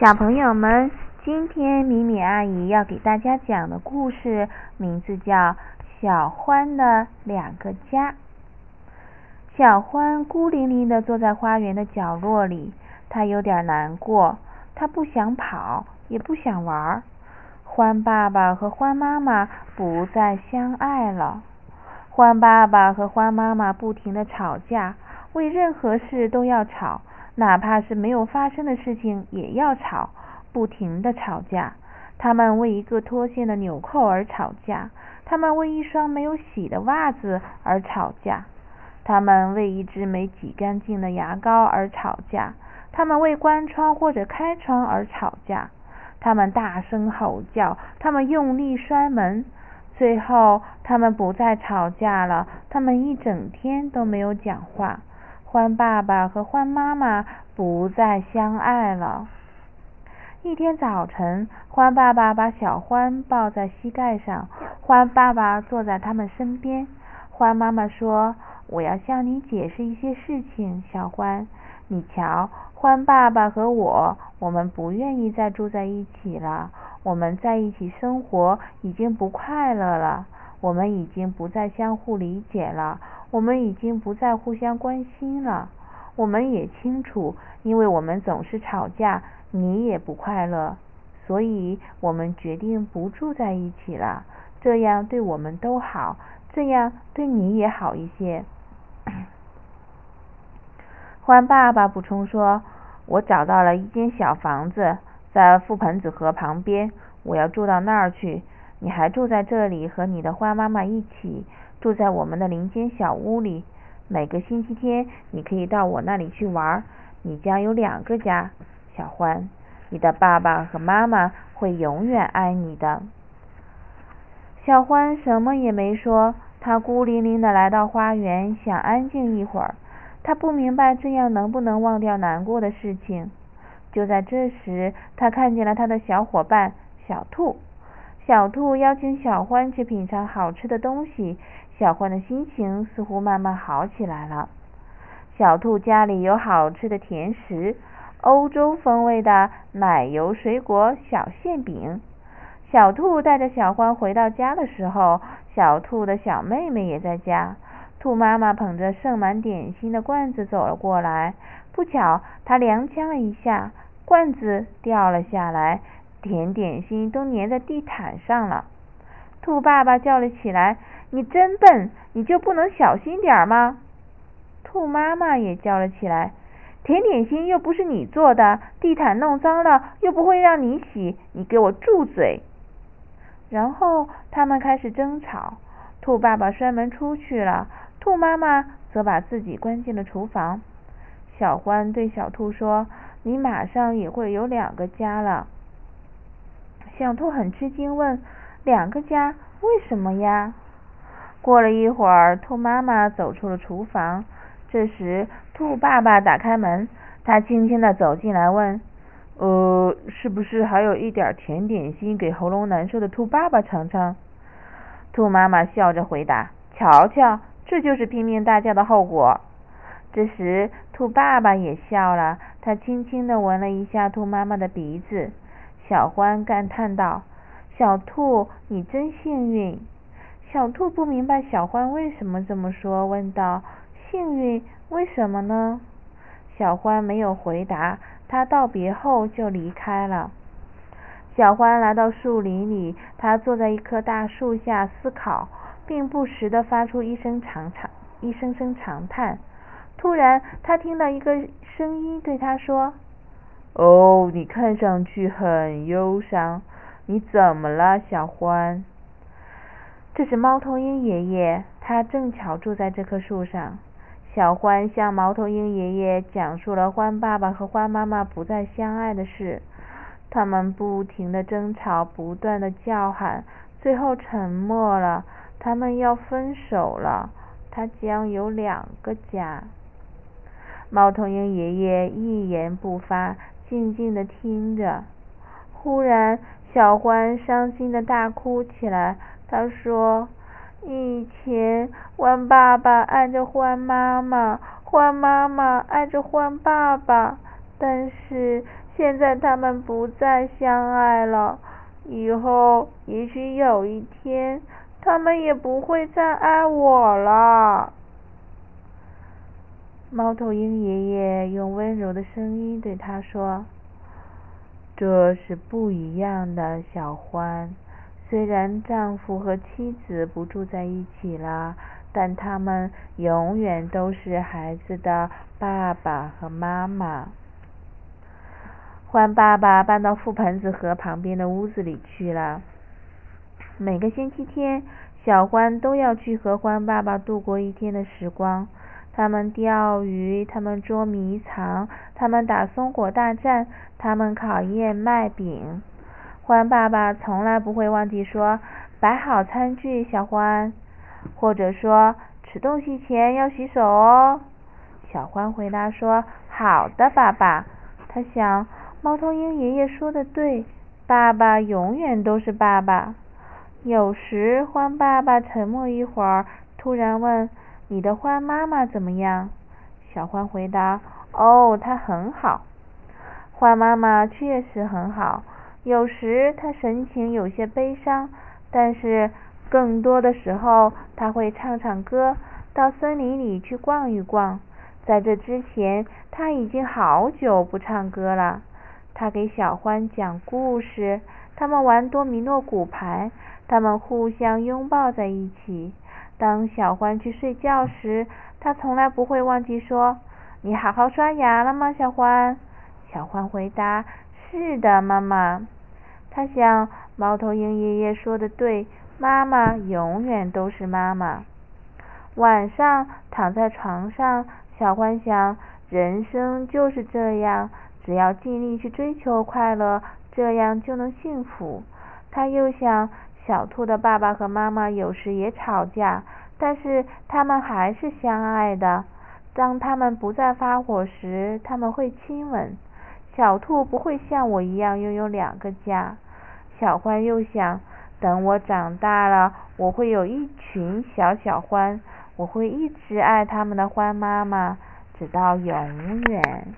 小朋友们，今天米米阿姨要给大家讲的故事名字叫《小欢的两个家》。小欢孤零零的坐在花园的角落里，他有点难过，他不想跑，也不想玩。欢爸爸和欢妈妈不再相爱了。欢爸爸和欢妈妈不停的吵架，为任何事都要吵。哪怕是没有发生的事情也要吵，不停的吵架。他们为一个脱线的纽扣而吵架，他们为一双没有洗的袜子而吵架，他们为一支没挤干净的牙膏而吵架，他们为关窗或者开窗而吵架。他们大声吼叫，他们用力摔门。最后，他们不再吵架了，他们一整天都没有讲话。欢爸爸和欢妈妈不再相爱了。一天早晨，欢爸爸把小欢抱在膝盖上，欢爸爸坐在他们身边。欢妈妈说：“我要向你解释一些事情，小欢。你瞧，欢爸爸和我，我们不愿意再住在一起了。我们在一起生活已经不快乐了，我们已经不再相互理解了。”我们已经不再互相关心了。我们也清楚，因为我们总是吵架，你也不快乐，所以我们决定不住在一起了。这样对我们都好，这样对你也好一些。欢爸爸补充说：“我找到了一间小房子，在覆盆子河旁边，我要住到那儿去。你还住在这里，和你的欢妈妈一起。”住在我们的林间小屋里，每个星期天你可以到我那里去玩。你将有两个家，小欢，你的爸爸和妈妈会永远爱你的。小欢什么也没说，他孤零零的来到花园，想安静一会儿。他不明白这样能不能忘掉难过的事情。就在这时，他看见了他的小伙伴小兔。小兔邀请小獾去品尝好吃的东西。小獾的心情似乎慢慢好起来了。小兔家里有好吃的甜食，欧洲风味的奶油水果小馅饼。小兔带着小獾回到家的时候，小兔的小妹妹也在家。兔妈妈捧着盛满点心的罐子走了过来，不巧，她踉跄了一下，罐子掉了下来，甜点心都粘在地毯上了。兔爸爸叫了起来。你真笨，你就不能小心点儿吗？兔妈妈也叫了起来。甜点心又不是你做的，地毯弄脏了又不会让你洗，你给我住嘴！然后他们开始争吵。兔爸爸摔门出去了，兔妈妈则把自己关进了厨房。小欢对小兔说：“你马上也会有两个家了。”小兔很吃惊，问：“两个家？为什么呀？”过了一会儿，兔妈妈走出了厨房。这时，兔爸爸打开门，他轻轻的走进来，问：“呃，是不是还有一点甜点心给喉咙难受的兔爸爸尝尝？”兔妈妈笑着回答：“瞧瞧，这就是拼命大叫的后果。”这时，兔爸爸也笑了，他轻轻的闻了一下兔妈妈的鼻子。小欢感叹道：“小兔，你真幸运。”小兔不明白小欢为什么这么说，问道：“幸运？为什么呢？”小欢没有回答，他道别后就离开了。小欢来到树林里，他坐在一棵大树下思考，并不时的发出一声长长、一声声长叹。突然，他听到一个声音对他说：“哦，你看上去很忧伤，你怎么了，小欢？”这是猫头鹰爷爷，他正巧住在这棵树上。小欢向猫头鹰爷爷讲述了欢爸爸和欢妈妈不再相爱的事，他们不停的争吵，不断的叫喊，最后沉默了。他们要分手了，他将有两个家。猫头鹰爷爷一言不发，静静的听着。忽然，小欢伤心的大哭起来。他说：“以前欢爸爸爱着欢妈妈，欢妈妈爱着欢爸爸，但是现在他们不再相爱了。以后也许有一天，他们也不会再爱我了。猫头鹰爷爷用温柔的声音对他说：“这是不一样的，小欢。虽然丈夫和妻子不住在一起了，但他们永远都是孩子的爸爸和妈妈。”欢爸爸搬到覆盆子河旁边的屋子里去了。每个星期天，小欢都要去和欢爸爸度过一天的时光。他们钓鱼，他们捉迷藏，他们打松果大战，他们烤燕麦饼。欢爸爸从来不会忘记说：“摆好餐具，小欢。”或者说：“吃东西前要洗手哦。”小欢回答说：“好的，爸爸。”他想。猫头鹰爷爷说的对，爸爸永远都是爸爸。有时，欢爸爸沉默一会儿，突然问：“你的欢妈妈怎么样？”小欢回答：“哦，她很好。”欢妈妈确实很好。有时，她神情有些悲伤，但是更多的时候，她会唱唱歌，到森林里去逛一逛。在这之前，她已经好久不唱歌了。他给小欢讲故事，他们玩多米诺骨牌，他们互相拥抱在一起。当小欢去睡觉时，他从来不会忘记说：“你好好刷牙了吗，小欢？”小欢回答：“是的，妈妈。”他想，猫头鹰爷爷说的对，妈妈永远都是妈妈。晚上躺在床上，小欢想，人生就是这样。只要尽力去追求快乐，这样就能幸福。他又想，小兔的爸爸和妈妈有时也吵架，但是他们还是相爱的。当他们不再发火时，他们会亲吻。小兔不会像我一样拥有两个家。小獾又想，等我长大了，我会有一群小小獾，我会一直爱他们的獾妈妈，直到永远。